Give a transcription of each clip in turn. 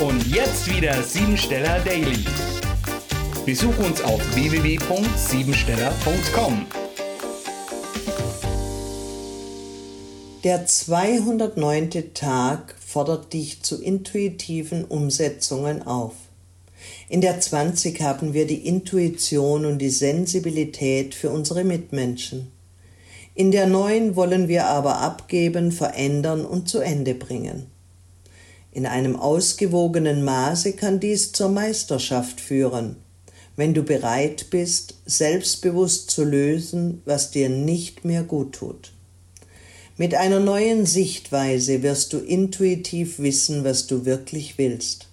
Und jetzt wieder Siebensteller Daily. Besuch uns auf www.siebensteller.com. Der 209. Tag fordert dich zu intuitiven Umsetzungen auf. In der 20 haben wir die Intuition und die Sensibilität für unsere Mitmenschen. In der 9 wollen wir aber abgeben, verändern und zu Ende bringen. In einem ausgewogenen Maße kann dies zur Meisterschaft führen, wenn du bereit bist, selbstbewusst zu lösen, was dir nicht mehr gut tut. Mit einer neuen Sichtweise wirst du intuitiv wissen, was du wirklich willst.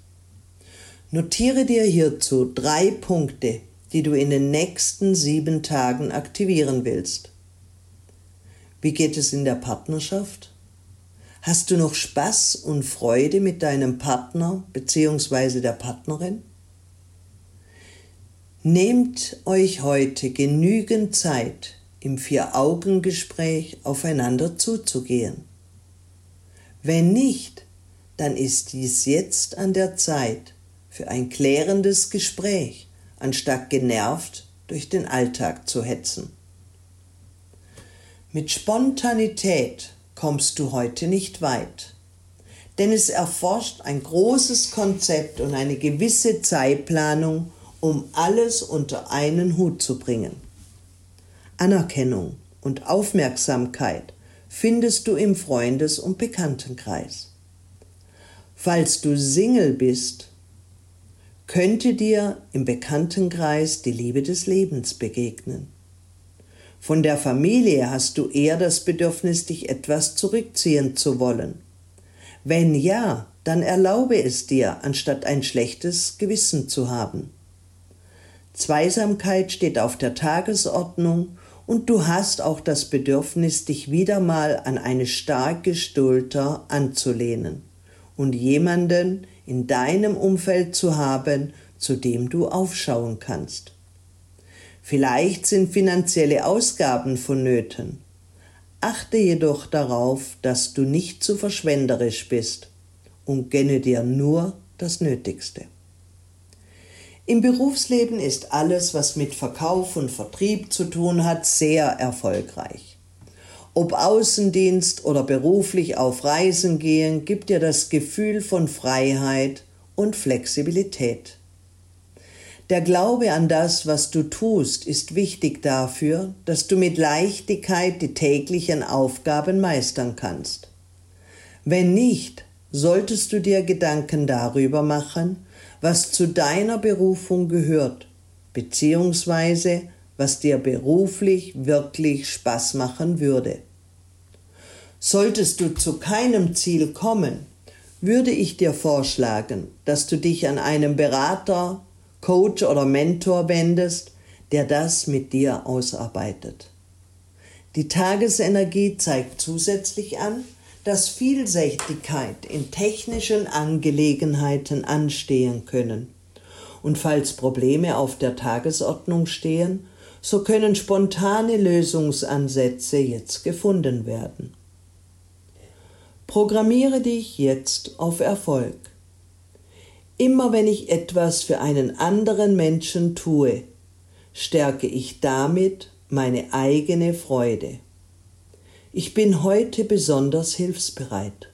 Notiere dir hierzu drei Punkte, die du in den nächsten sieben Tagen aktivieren willst. Wie geht es in der Partnerschaft? Hast du noch Spaß und Freude mit deinem Partner bzw. der Partnerin? Nehmt euch heute genügend Zeit, im Vier-Augen-Gespräch aufeinander zuzugehen. Wenn nicht, dann ist dies jetzt an der Zeit für ein klärendes Gespräch, anstatt genervt durch den Alltag zu hetzen. Mit Spontanität kommst du heute nicht weit, denn es erforscht ein großes Konzept und eine gewisse Zeitplanung, um alles unter einen Hut zu bringen. Anerkennung und Aufmerksamkeit findest du im Freundes- und Bekanntenkreis. Falls du Single bist, könnte dir im Bekanntenkreis die Liebe des Lebens begegnen. Von der Familie hast du eher das Bedürfnis, dich etwas zurückziehen zu wollen. Wenn ja, dann erlaube es dir, anstatt ein schlechtes Gewissen zu haben. Zweisamkeit steht auf der Tagesordnung und du hast auch das Bedürfnis, dich wieder mal an eine starke Schulter anzulehnen und jemanden in deinem Umfeld zu haben, zu dem du aufschauen kannst. Vielleicht sind finanzielle Ausgaben vonnöten. Achte jedoch darauf, dass du nicht zu verschwenderisch bist und gönne dir nur das Nötigste. Im Berufsleben ist alles, was mit Verkauf und Vertrieb zu tun hat, sehr erfolgreich. Ob Außendienst oder beruflich auf Reisen gehen, gibt dir das Gefühl von Freiheit und Flexibilität. Der Glaube an das, was du tust, ist wichtig dafür, dass du mit Leichtigkeit die täglichen Aufgaben meistern kannst. Wenn nicht, solltest du dir Gedanken darüber machen, was zu deiner Berufung gehört, beziehungsweise was dir beruflich wirklich Spaß machen würde. Solltest du zu keinem Ziel kommen, würde ich dir vorschlagen, dass du dich an einen Berater, Coach oder Mentor wendest, der das mit dir ausarbeitet. Die Tagesenergie zeigt zusätzlich an, dass Vielseitigkeit in technischen Angelegenheiten anstehen können. Und falls Probleme auf der Tagesordnung stehen, so können spontane Lösungsansätze jetzt gefunden werden. Programmiere dich jetzt auf Erfolg. Immer wenn ich etwas für einen anderen Menschen tue, stärke ich damit meine eigene Freude. Ich bin heute besonders hilfsbereit.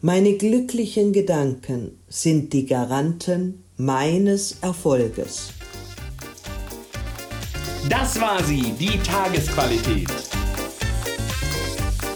Meine glücklichen Gedanken sind die Garanten meines Erfolges. Das war sie, die Tagesqualität.